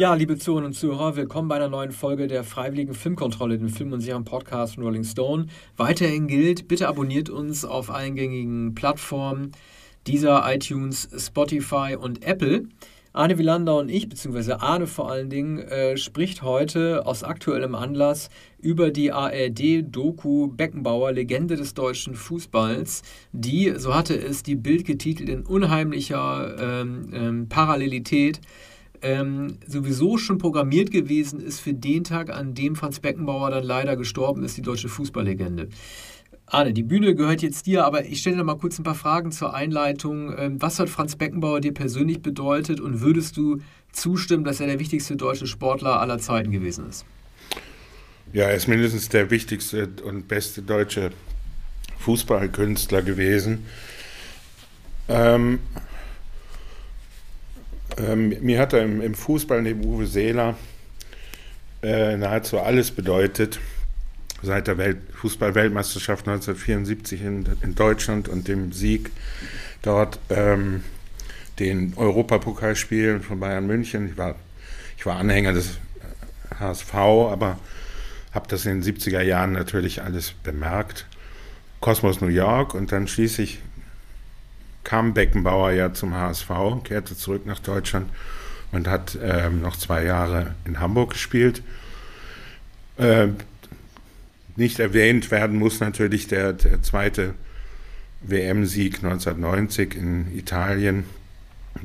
Ja, liebe Zuhörerinnen und Zuhörer, willkommen bei einer neuen Folge der Freiwilligen Filmkontrolle, dem Film- und Serien-Podcast von Rolling Stone. Weiterhin gilt, bitte abonniert uns auf allen gängigen Plattformen, dieser iTunes, Spotify und Apple. Arne Wielander und ich, beziehungsweise Arne vor allen Dingen, äh, spricht heute aus aktuellem Anlass über die ARD-Doku Beckenbauer, Legende des deutschen Fußballs, die, so hatte es die Bild getitelt, in unheimlicher ähm, ähm, Parallelität ähm, sowieso schon programmiert gewesen ist für den Tag, an dem Franz Beckenbauer dann leider gestorben ist, die deutsche Fußballlegende. Arne, die Bühne gehört jetzt dir, aber ich stelle dir mal kurz ein paar Fragen zur Einleitung. Ähm, was hat Franz Beckenbauer dir persönlich bedeutet und würdest du zustimmen, dass er der wichtigste deutsche Sportler aller Zeiten gewesen ist? Ja, er ist mindestens der wichtigste und beste deutsche Fußballkünstler gewesen. Ähm, ähm, mir hat er im, im, Fußball neben Uwe Seeler äh, nahezu alles bedeutet seit der Welt Fußball-Weltmeisterschaft 1974 in, in, Deutschland und dem Sieg dort, ähm, den Europapokalspielen von Bayern München. Ich war, ich war Anhänger des HSV, aber habe das in den 70er Jahren natürlich alles bemerkt. Kosmos New York und dann schließlich kam Beckenbauer ja zum HSV, kehrte zurück nach Deutschland und hat ähm, noch zwei Jahre in Hamburg gespielt. Äh, nicht erwähnt werden muss natürlich der, der zweite WM-Sieg 1990 in Italien.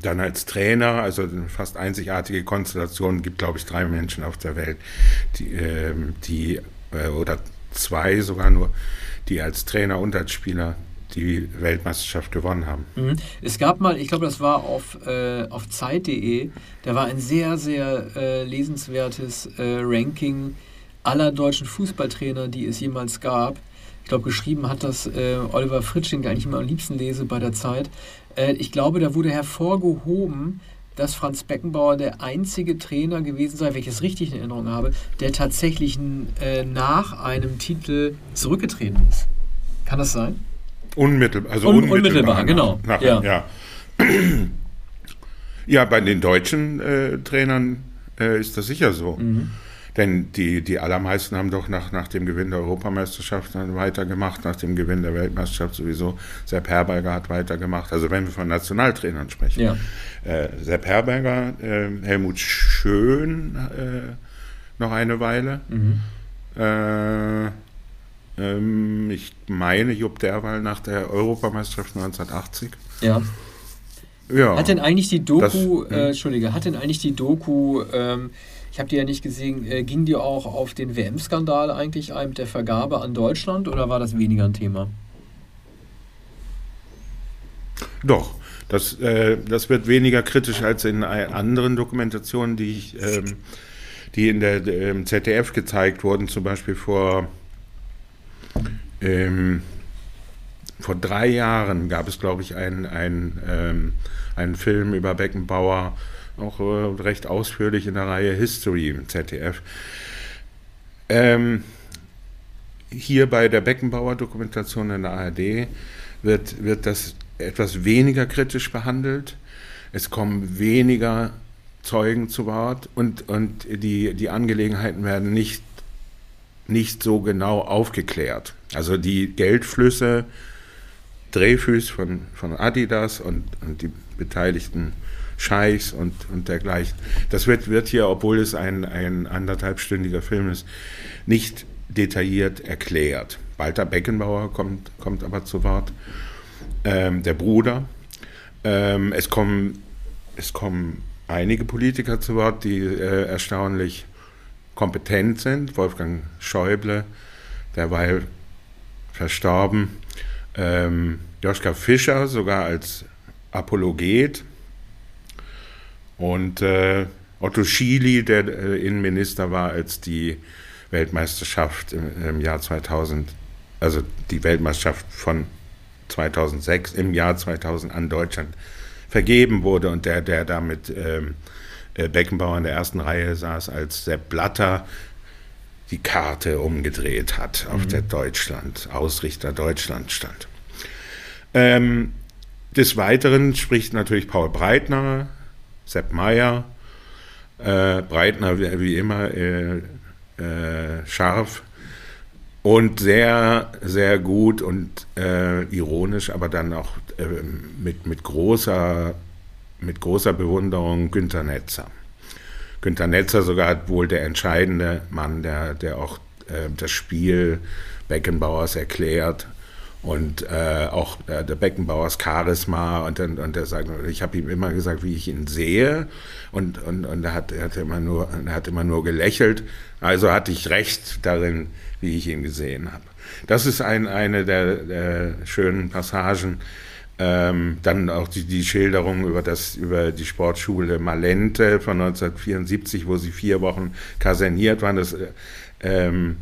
Dann als Trainer, also eine fast einzigartige Konstellation, gibt glaube ich drei Menschen auf der Welt, die, äh, die äh, oder zwei sogar nur, die als Trainer und als Spieler die Weltmeisterschaft gewonnen haben. Mhm. Es gab mal, ich glaube, das war auf, äh, auf Zeit.de, da war ein sehr, sehr äh, lesenswertes äh, Ranking aller deutschen Fußballtrainer, die es jemals gab. Ich glaube, geschrieben hat das äh, Oliver Fritsch, den ich immer am liebsten lese bei der Zeit. Äh, ich glaube, da wurde hervorgehoben, dass Franz Beckenbauer der einzige Trainer gewesen sei, wenn ich es richtig in Erinnerung habe, der tatsächlich äh, nach einem Titel zurückgetreten ist. Kann das sein? Unmittelbar, also Un unmittelbar, unmittelbar genau. Nach, ja. ja. ja. bei den deutschen äh, Trainern äh, ist das sicher so. Mhm. Denn die, die allermeisten haben doch nach, nach dem Gewinn der Europameisterschaft dann weitergemacht, nach dem Gewinn der Weltmeisterschaft sowieso. Sepp Herberger hat weitergemacht. Also wenn wir von Nationaltrainern sprechen. Ja. Äh, Sepp Herberger, äh, Helmut Schön äh, noch eine Weile. Mhm. Äh, ähm, ich meine Jupp Derwal nach der Europameisterschaft 1980. Ja. Ja. Hat denn eigentlich die Doku, das, hm. äh, Entschuldige, hat denn eigentlich die Doku ähm, ich habe die ja nicht gesehen. Äh, ging die auch auf den WM-Skandal eigentlich ein mit der Vergabe an Deutschland oder war das weniger ein Thema? Doch, das, äh, das wird weniger kritisch als in anderen Dokumentationen, die, ich, ähm, die in der ähm, ZDF gezeigt wurden, zum Beispiel vor, ähm, vor drei Jahren gab es, glaube ich, einen, einen, ähm, einen Film über Beckenbauer auch äh, recht ausführlich in der Reihe History im ZDF. Ähm, hier bei der Beckenbauer-Dokumentation in der ARD wird, wird das etwas weniger kritisch behandelt. Es kommen weniger Zeugen zu Wort und, und die, die Angelegenheiten werden nicht, nicht so genau aufgeklärt. Also die Geldflüsse, Dreyfus von, von Adidas und, und die beteiligten Scheichs und, und dergleichen. Das wird, wird hier, obwohl es ein, ein anderthalbstündiger Film ist, nicht detailliert erklärt. Walter Beckenbauer kommt, kommt aber zu Wort, ähm, der Bruder. Ähm, es, kommen, es kommen einige Politiker zu Wort, die äh, erstaunlich kompetent sind. Wolfgang Schäuble, derweil verstorben. Ähm, Joschka Fischer sogar als Apologet, und äh, Otto Schily, der äh, Innenminister war, als die Weltmeisterschaft im, im, Jahr 2000, also die Weltmeisterschaft von 2006 im Jahr 2000 an Deutschland vergeben wurde und der, der da mit ähm, äh, Beckenbauer in der ersten Reihe saß, als Sepp Blatter die Karte umgedreht hat, auf mhm. der Deutschland, Ausrichter Deutschland stand. Ähm, des Weiteren spricht natürlich Paul Breitner, Sepp Meyer, Äh, Breitner wie, wie immer äh, äh, scharf und sehr, sehr gut und äh, ironisch, aber dann auch äh, mit, mit, großer, mit großer Bewunderung Günter Netzer. Günter Netzer sogar wohl der entscheidende Mann, der, der auch äh, das Spiel Beckenbauers erklärt und äh, auch äh, der Beckenbauers Charisma und, und, und er sagt, ich habe ihm immer gesagt, wie ich ihn sehe und, und, und er, hat, er, hat immer nur, er hat immer nur gelächelt, also hatte ich recht darin, wie ich ihn gesehen habe. Das ist ein, eine der, der schönen Passagen. Ähm, dann auch die, die Schilderung über, das, über die Sportschule Malente von 1974, wo sie vier Wochen kaserniert waren. Das, ähm,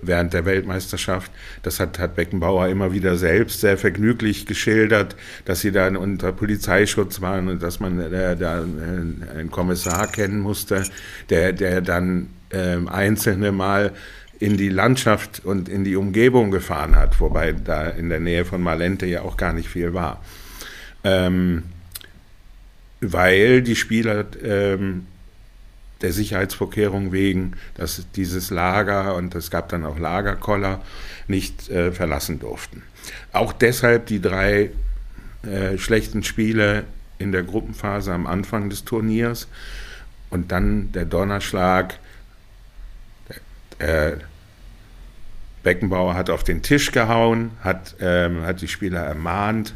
während der Weltmeisterschaft. Das hat, hat Beckenbauer immer wieder selbst sehr vergnüglich geschildert, dass sie dann unter Polizeischutz waren und dass man äh, da einen Kommissar kennen musste, der, der dann äh, einzelne Mal in die Landschaft und in die Umgebung gefahren hat, wobei da in der Nähe von Malente ja auch gar nicht viel war. Ähm, weil die Spieler ähm, der Sicherheitsvorkehrungen wegen, dass dieses Lager und es gab dann auch Lagerkoller nicht äh, verlassen durften. Auch deshalb die drei äh, schlechten Spiele in der Gruppenphase am Anfang des Turniers und dann der Donnerschlag. Äh, Beckenbauer hat auf den Tisch gehauen, hat, ähm, hat die Spieler ermahnt,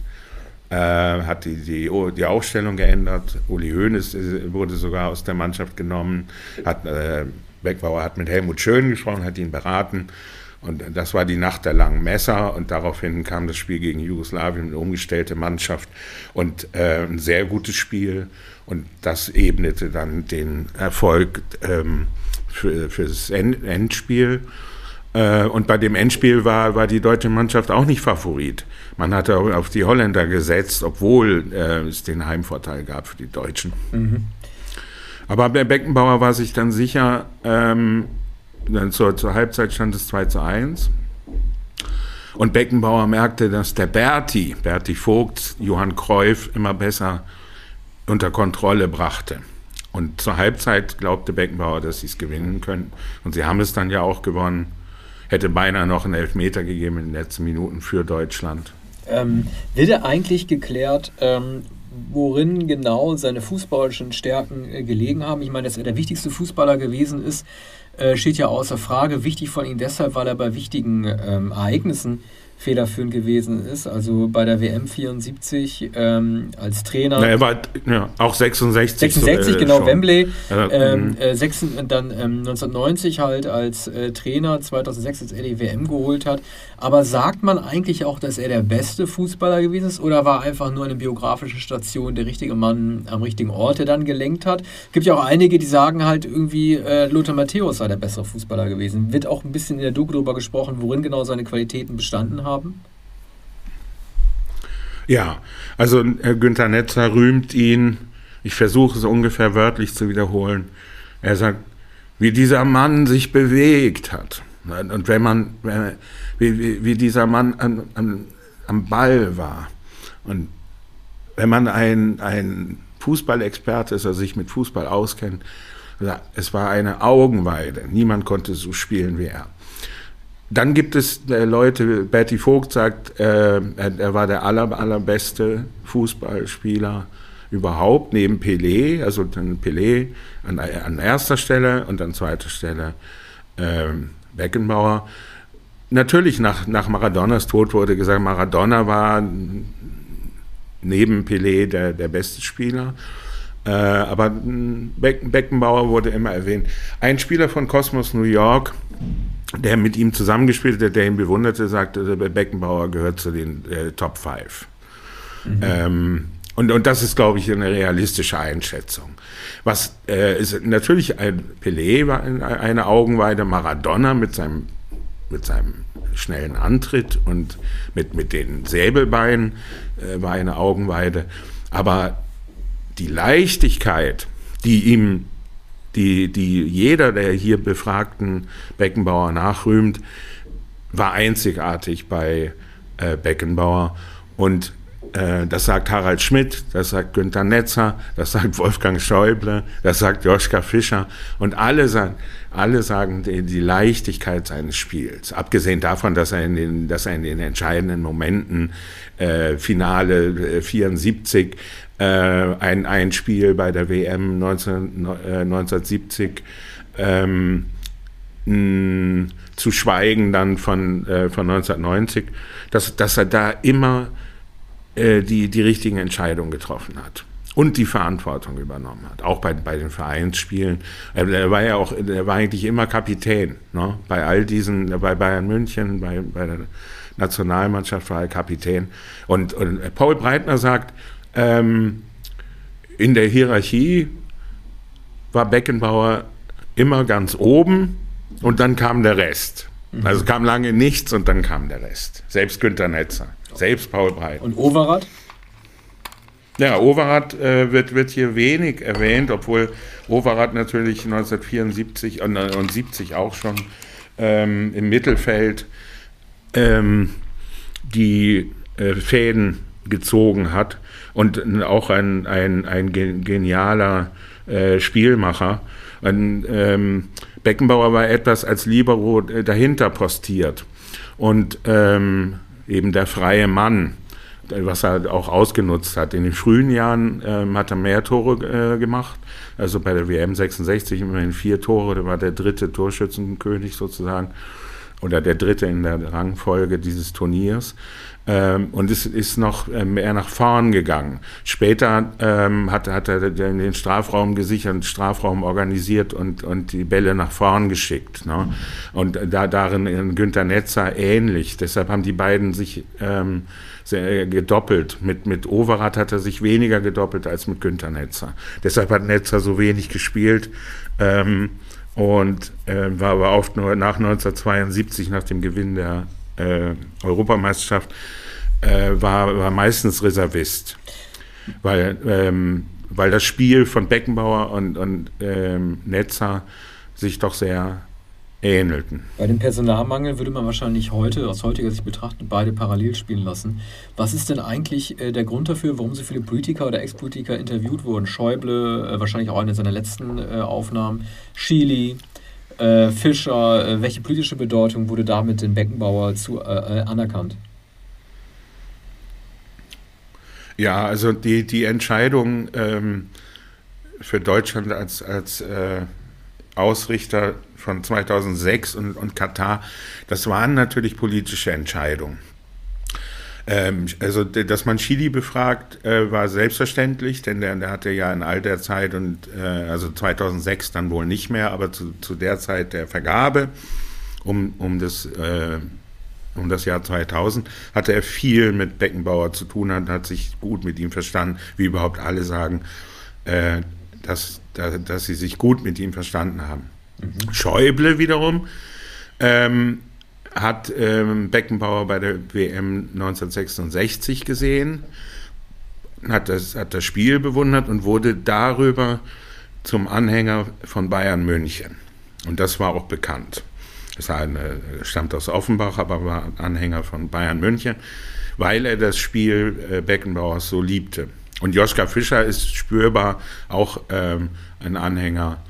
äh, hat die, die, die Aufstellung geändert. Uli Hoeneß wurde sogar aus der Mannschaft genommen. Hat, äh, Beckbauer hat mit Helmut Schön gesprochen, hat ihn beraten. Und das war die Nacht der langen Messer und daraufhin kam das Spiel gegen Jugoslawien, eine umgestellte Mannschaft und äh, ein sehr gutes Spiel. Und das ebnete dann den Erfolg ähm, für, für das Endspiel. Äh, und bei dem Endspiel war, war die deutsche Mannschaft auch nicht Favorit. Man hatte auf die Holländer gesetzt, obwohl äh, es den Heimvorteil gab für die Deutschen. Mhm. Aber Beckenbauer war sich dann sicher, ähm, dann zur, zur Halbzeit stand es 2 zu 1. Und Beckenbauer merkte, dass der Berti, Berti Vogt, Johann Cruyff immer besser unter Kontrolle brachte. Und zur Halbzeit glaubte Beckenbauer, dass sie es gewinnen können. Und sie haben es dann ja auch gewonnen hätte beinahe noch einen Elfmeter gegeben in den letzten Minuten für Deutschland. Ähm, wird er eigentlich geklärt, ähm, worin genau seine fußballerischen Stärken äh, gelegen haben? Ich meine, dass er der wichtigste Fußballer gewesen ist, äh, steht ja außer Frage. Wichtig von ihm deshalb, weil er bei wichtigen ähm, Ereignissen federführend gewesen ist. Also bei der WM 74 ähm, als Trainer. Na, er war ja, auch 66. 66, so, äh, genau, schon. Wembley. Ähm, mhm. äh, sechs, dann ähm, 1990 halt als äh, Trainer, 2006 als er die WM geholt hat. Aber sagt man eigentlich auch, dass er der beste Fußballer gewesen ist oder war einfach nur eine biografische Station der richtige Mann am richtigen Ort, der dann gelenkt hat? Gibt ja auch einige, die sagen halt irgendwie, äh, Lothar Matthäus sei der bessere Fußballer gewesen. Wird auch ein bisschen in der Doku darüber gesprochen, worin genau seine Qualitäten bestanden haben? Ja, also Herr Günther Netzer rühmt ihn, ich versuche es ungefähr wörtlich zu wiederholen. Er sagt, wie dieser Mann sich bewegt hat. Und wenn man, wie, wie, wie dieser Mann am, am, am Ball war. Und wenn man ein, ein Fußballexperte ist, also sich mit Fußball auskennt, es war eine Augenweide. Niemand konnte so spielen wie er. Dann gibt es äh, Leute, Betty Vogt sagt, äh, er, war der aller, allerbeste Fußballspieler überhaupt, neben Pelé, also dann Pelé an, an erster Stelle und an zweiter Stelle äh, Beckenbauer. Natürlich nach, nach Maradonas Tod wurde gesagt, Maradona war neben Pelé der, der beste Spieler. Äh, aber Becken, Beckenbauer wurde immer erwähnt. Ein Spieler von Cosmos New York, der mit ihm zusammengespielt hat, der ihn bewunderte, sagte, Beckenbauer gehört zu den äh, Top 5. Mhm. Ähm, und, und das ist, glaube ich, eine realistische Einschätzung. Was äh, ist natürlich ein Pelé war eine Augenweide, Maradona mit seinem, mit seinem schnellen Antritt und mit, mit den Säbelbeinen äh, war eine Augenweide. Aber die Leichtigkeit, die ihm die, die jeder der hier befragten Beckenbauer nachrühmt, war einzigartig bei äh, Beckenbauer. Und das sagt Harald Schmidt, das sagt Günter Netzer, das sagt Wolfgang Schäuble, das sagt Joschka Fischer und alle sagen, alle sagen die, Leichtigkeit seines Spiels. Abgesehen davon, dass er in den, dass er in den entscheidenden Momenten, äh, Finale äh, 74, äh, ein, ein Spiel bei der WM 19, äh, 1970, ähm, mh, zu schweigen dann von, äh, von 1990, dass, dass er da immer äh, die, die richtigen Entscheidungen getroffen hat und die Verantwortung übernommen hat, auch bei, bei den Vereinsspielen. Er, er war ja auch, er war eigentlich immer Kapitän, ne? bei all diesen, bei Bayern München, bei, bei der Nationalmannschaft war er Kapitän. Und, und Paul Breitner sagt, ähm, in der Hierarchie war Beckenbauer immer ganz oben und dann kam der Rest. Mhm. Also kam lange nichts und dann kam der Rest. Selbst Günter Netzer, selbst Paul Breitner. Und Overath? Ja, Overath äh, wird, wird hier wenig erwähnt, obwohl Overath natürlich 1974 und, und 70 auch schon ähm, im Mittelfeld ähm, die äh, Fäden gezogen hat und auch ein, ein, ein genialer äh, Spielmacher. Und, ähm, Beckenbauer war etwas als Libero äh, dahinter postiert und ähm, eben der freie Mann was er auch ausgenutzt hat. In den frühen Jahren ähm, hat er mehr Tore äh, gemacht. Also bei der WM 66 immerhin vier Tore. Der war der dritte Torschützenkönig sozusagen oder der dritte in der Rangfolge dieses Turniers. Ähm, und es ist noch ähm, mehr nach vorn gegangen. Später ähm, hat, hat er den Strafraum gesichert, Strafraum organisiert und, und die Bälle nach vorn geschickt. Ne? Und da darin in Günter Netzer ähnlich. Deshalb haben die beiden sich ähm, sehr gedoppelt. Mit, mit Overath hat er sich weniger gedoppelt als mit Günter Netzer. Deshalb hat Netzer so wenig gespielt. Ähm, und äh, war aber oft nur nach 1972, nach dem Gewinn der äh, Europameisterschaft, äh, war, war meistens Reservist. Weil, ähm, weil das Spiel von Beckenbauer und, und ähm, Netzer sich doch sehr ähnelten. Bei dem Personalmangel würde man wahrscheinlich heute, aus heutiger Sicht betrachtet, beide parallel spielen lassen. Was ist denn eigentlich äh, der Grund dafür, warum so viele Politiker oder Ex-Politiker interviewt wurden? Schäuble, äh, wahrscheinlich auch eine seiner letzten äh, Aufnahmen, Schili, äh, Fischer. Äh, welche politische Bedeutung wurde damit den Beckenbauer zu, äh, anerkannt? Ja, also die, die Entscheidung ähm, für Deutschland als, als Ausrichter von 2006 und, und Katar, das waren natürlich politische Entscheidungen. Ähm, also, dass man Chili befragt, äh, war selbstverständlich, denn der, der, hatte ja in all der Zeit und äh, also 2006 dann wohl nicht mehr, aber zu, zu der Zeit der Vergabe um, um das äh, um das Jahr 2000 hatte er viel mit Beckenbauer zu tun und hat sich gut mit ihm verstanden, wie überhaupt alle sagen, äh, dass, dass, dass sie sich gut mit ihm verstanden haben. Mhm. Schäuble wiederum ähm, hat ähm, Beckenbauer bei der WM 1966 gesehen, hat das, hat das Spiel bewundert und wurde darüber zum Anhänger von Bayern München. Und das war auch bekannt. Es stammt aus Offenbach, aber war Anhänger von Bayern München, weil er das Spiel äh, Beckenbauers so liebte. Und Joschka Fischer ist spürbar auch ähm, ein Anhänger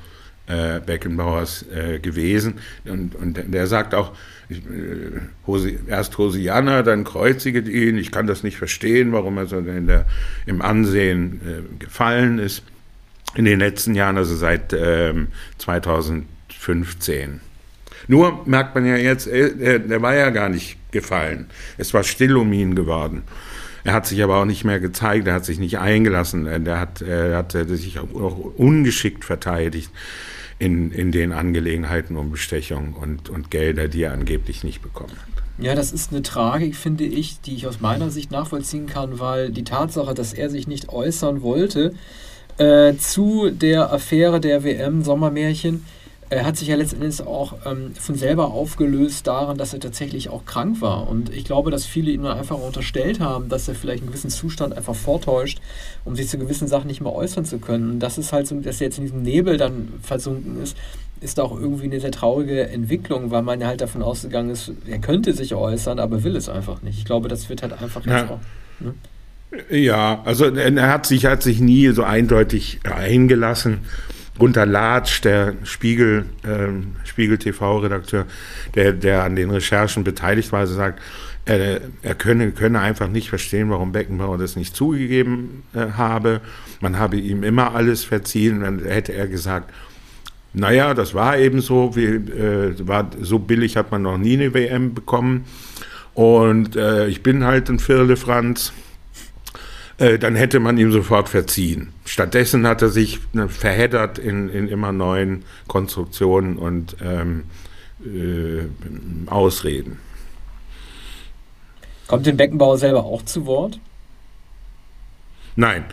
äh, Beckenbauers äh, gewesen. Und, und der sagt auch, ich, äh, erst Hosianna, dann kreuziget ihn. Ich kann das nicht verstehen, warum er so in der, im Ansehen äh, gefallen ist in den letzten Jahren, also seit ähm, 2015. Nur merkt man ja jetzt, äh, der war ja gar nicht gefallen. Es war still um ihn geworden. Er hat sich aber auch nicht mehr gezeigt, er hat sich nicht eingelassen, er hat, er hat sich auch ungeschickt verteidigt in, in den Angelegenheiten um Bestechung und, und Gelder, die er angeblich nicht bekommen hat. Ja, das ist eine Tragik, finde ich, die ich aus meiner Sicht nachvollziehen kann, weil die Tatsache, dass er sich nicht äußern wollte äh, zu der Affäre der WM Sommermärchen, er hat sich ja letztendlich auch ähm, von selber aufgelöst daran, dass er tatsächlich auch krank war. Und ich glaube, dass viele ihm einfach unterstellt haben, dass er vielleicht einen gewissen Zustand einfach vortäuscht, um sich zu gewissen Sachen nicht mehr äußern zu können. Und das ist halt so, dass er jetzt in diesem Nebel dann versunken ist, ist auch irgendwie eine sehr traurige Entwicklung, weil man ja halt davon ausgegangen ist, er könnte sich äußern, aber will es einfach nicht. Ich glaube, das wird halt einfach ja. auch. Ne? Ja, also er hat sich, hat sich nie so eindeutig eingelassen. Gunter Latsch, der Spiegel, ähm, Spiegel TV-Redakteur, der, der an den Recherchen beteiligt war, also sagt, er, er könne, könne einfach nicht verstehen, warum Beckenbauer das nicht zugegeben äh, habe. Man habe ihm immer alles verziehen. Dann hätte er gesagt, naja, das war eben so, wie, äh, war, so billig hat man noch nie eine WM bekommen. Und äh, ich bin halt ein Firlefanz. Äh, dann hätte man ihm sofort verziehen. Stattdessen hat er sich ne, verheddert in, in immer neuen Konstruktionen und ähm, äh, Ausreden. Kommt denn Beckenbauer selber auch zu Wort? Nein,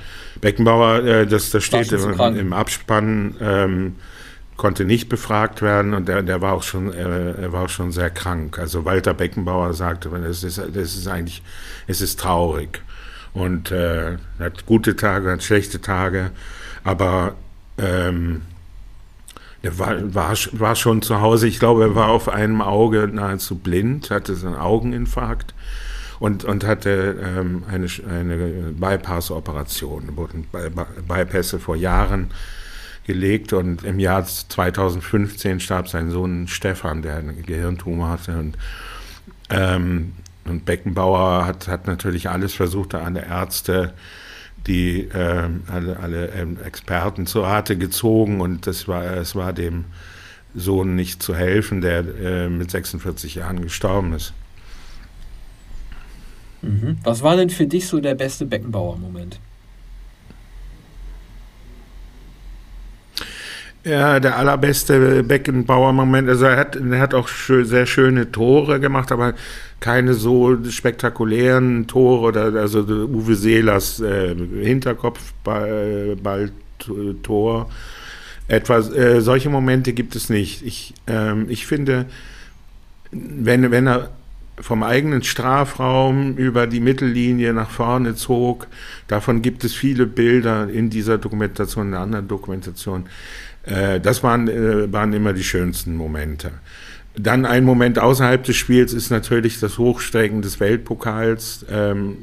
Beckenbauer, äh, das, das steht im, im, Abspann, ähm, konnte nicht befragt werden und der, der war auch schon, äh, er war auch schon sehr krank. Also Walter Beckenbauer sagte, es ist, das ist eigentlich, es ist traurig und äh, hat gute Tage, hat schlechte Tage, aber ähm, er war, war, war schon zu Hause. Ich glaube, er war auf einem Auge nahezu blind, hatte so einen Augeninfarkt und, und hatte ähm, eine, eine Bypass-Operation, wurden Bypässe vor Jahren gelegt und im Jahr 2015 starb sein Sohn Stefan, der einen Gehirntumor hatte und ähm, und Beckenbauer hat, hat natürlich alles versucht, alle Ärzte, die äh, alle, alle ähm, Experten zur Rate gezogen und das war, es war dem Sohn nicht zu helfen, der äh, mit 46 Jahren gestorben ist. Mhm. Was war denn für dich so der beste Beckenbauer-Moment? Ja, der allerbeste Beckenbauer-Moment. Also er hat, er hat auch sehr schöne Tore gemacht, aber keine so spektakulären Tore oder also Uwe Seelers äh, Hinterkopfball-Tor. Etwas, äh, solche Momente gibt es nicht. Ich, ähm, ich finde, wenn, wenn er vom eigenen Strafraum über die Mittellinie nach vorne zog, davon gibt es viele Bilder in dieser Dokumentation, in anderen Dokumentationen. Äh, das waren, äh, waren immer die schönsten Momente. Dann ein Moment außerhalb des Spiels ist natürlich das Hochsteigen des Weltpokals ähm,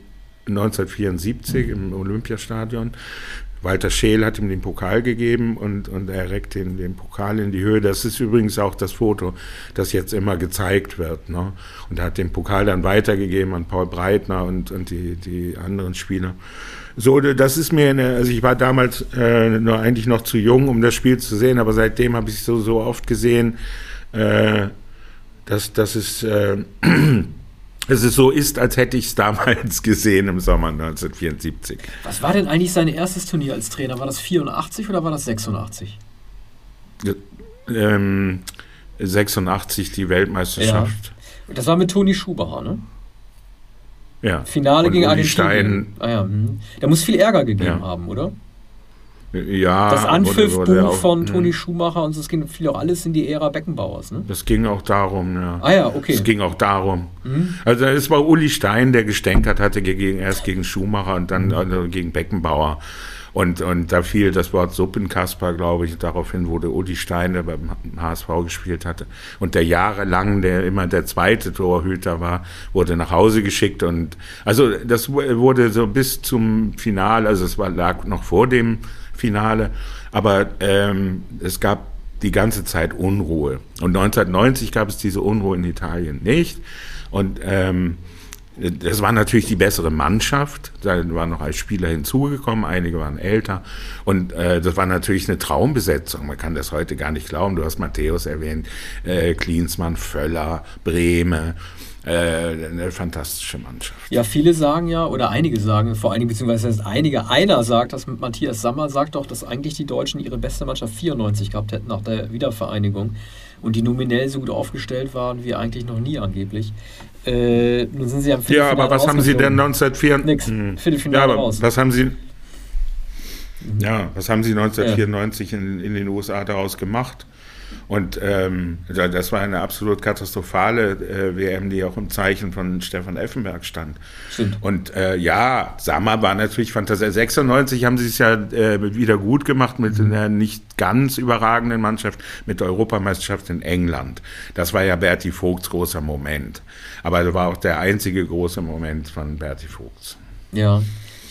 1974 im Olympiastadion. Walter Scheel hat ihm den Pokal gegeben und, und er reckt den, den Pokal in die Höhe. Das ist übrigens auch das Foto, das jetzt immer gezeigt wird. Ne? Und er hat den Pokal dann weitergegeben an Paul Breitner und, und die, die anderen Spieler. So, das ist mir, eine, also ich war damals äh, nur eigentlich noch zu jung, um das Spiel zu sehen, aber seitdem habe ich es so, so oft gesehen, äh, dass, dass es, äh, dass es so ist, als hätte ich es damals gesehen im Sommer 1974. Was war denn eigentlich sein erstes Turnier als Trainer? War das 84 oder war das 86? Ähm, 86 die Weltmeisterschaft. Ja. Das war mit Toni Schubacher, ne? Ja. Finale und gegen Argentinien. Stein. Ah, ja. Mhm. Da muss viel Ärger gegeben ja. haben, oder? Ja. Das Anpfiffbuch von hm. Toni Schumacher und es ging fiel auch alles in die Ära Beckenbauers, ne? Das ging auch darum, ja. Ah ja, okay. Es ging auch darum. Mhm. Also es war Uli Stein, der gestänkert hatte gegen, erst gegen Schumacher und dann also gegen Beckenbauer. Und, und da fiel das Wort Suppenkasper, glaube ich, daraufhin wurde Uli Stein, der beim HSV gespielt hatte, und der jahrelang, der immer der zweite Torhüter war, wurde nach Hause geschickt. Und also das wurde so bis zum Finale, also es war, lag noch vor dem Finale, aber ähm, es gab die ganze Zeit Unruhe. Und 1990 gab es diese Unruhe in Italien nicht. Und ähm, das war natürlich die bessere Mannschaft. Da waren noch als Spieler hinzugekommen, einige waren älter. Und äh, das war natürlich eine Traumbesetzung. Man kann das heute gar nicht glauben. Du hast Matthäus erwähnt, äh, Klinsmann, Völler, Brehme. Äh, eine fantastische Mannschaft. Ja, viele sagen ja, oder einige sagen, vor allen Dingen, beziehungsweise einige, einer sagt, dass Matthias Sammer sagt doch, dass eigentlich die Deutschen ihre beste Mannschaft 94 gehabt hätten nach der Wiedervereinigung und die nominell so gut aufgestellt waren wie eigentlich noch nie angeblich. Äh, nun sind sie am Ja, aber was haben sie denn 1904? Nix. Hm. Viertelfinale ja, aber raus. Was haben sie. Mhm. Ja, was haben sie 1994 ja. in, in den USA daraus gemacht? Und ähm, das war eine absolut katastrophale äh, WM, die auch im Zeichen von Stefan Effenberg stand. Stimmt. Und äh, ja, Sammer war natürlich fantastisch. 96 haben sie es ja äh, wieder gut gemacht mit mhm. einer nicht ganz überragenden Mannschaft, mit der Europameisterschaft in England. Das war ja Berti Vogts großer Moment. Aber das war auch der einzige große Moment von Berti Vogts. Ja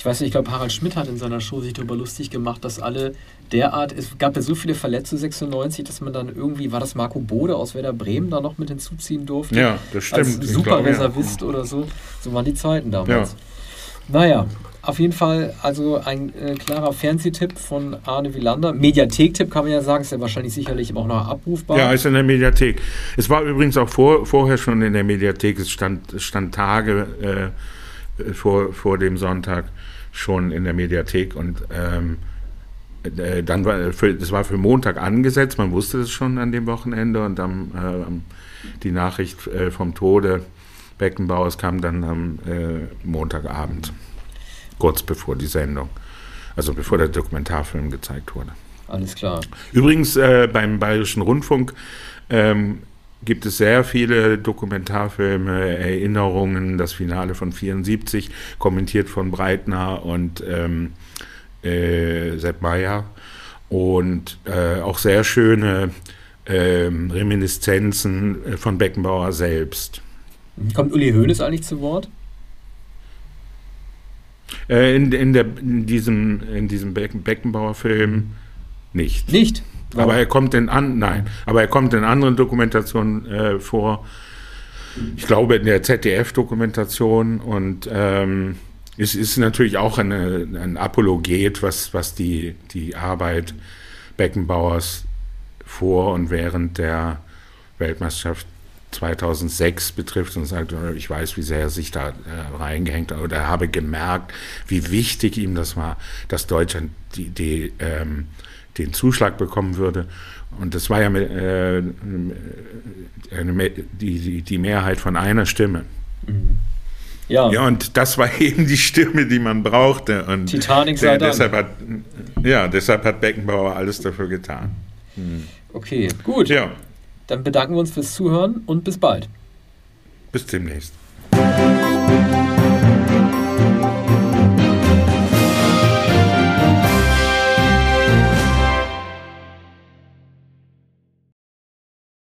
weiß nicht, ich glaube, Harald Schmidt hat in seiner Show sich darüber lustig gemacht, dass alle derart, es gab ja so viele Verletzte 96, dass man dann irgendwie, war das Marco Bode aus Werder Bremen da noch mit hinzuziehen durfte? Ja, das stimmt. Als super Reservist ja. oder so. So waren die Zeiten damals. Ja. Naja, auf jeden Fall also ein äh, klarer Fernsehtipp von Arne Wielander. Mediathek-Tipp kann man ja sagen, ist ja wahrscheinlich sicherlich auch noch abrufbar. Ja, ist in der Mediathek. Es war übrigens auch vor, vorher schon in der Mediathek, es stand, es stand Tage äh, vor, vor dem Sonntag schon in der Mediathek und ähm, äh, dann war für, das war für Montag angesetzt, man wusste es schon an dem Wochenende. Und dann äh, die Nachricht äh, vom Tode Beckenbauers kam dann am äh, Montagabend. Kurz bevor die Sendung, also bevor der Dokumentarfilm gezeigt wurde. Alles klar. Übrigens äh, beim Bayerischen Rundfunk ähm, gibt es sehr viele Dokumentarfilme, Erinnerungen, das Finale von 74, kommentiert von Breitner. Und ähm, äh, Sepp Meyer. Und äh, auch sehr schöne ähm, Reminiszenzen äh, von Beckenbauer selbst. Kommt Uli Hoeneß eigentlich zu Wort? Äh, in, in, der, in, diesem, in diesem Beckenbauer-Film nicht. Nicht? Oh. Aber er kommt in an, nein, aber er kommt in anderen Dokumentationen äh, vor. Ich glaube in der ZDF-Dokumentation und ähm, es ist natürlich auch eine, ein Apologet, was, was die, die Arbeit Beckenbauers vor und während der Weltmeisterschaft 2006 betrifft und sagt, ich weiß, wie sehr er sich da äh, reingehängt hat oder habe gemerkt, wie wichtig ihm das war, dass Deutschland die, die, ähm, den Zuschlag bekommen würde. Und das war ja äh, die, die Mehrheit von einer Stimme. Mhm. Ja. ja, und das war eben die Stimme, die man brauchte. Und Titanic sei der, deshalb hat, Ja, deshalb hat Beckenbauer alles dafür getan. Mhm. Okay, gut. Ja. Dann bedanken wir uns fürs Zuhören und bis bald. Bis demnächst.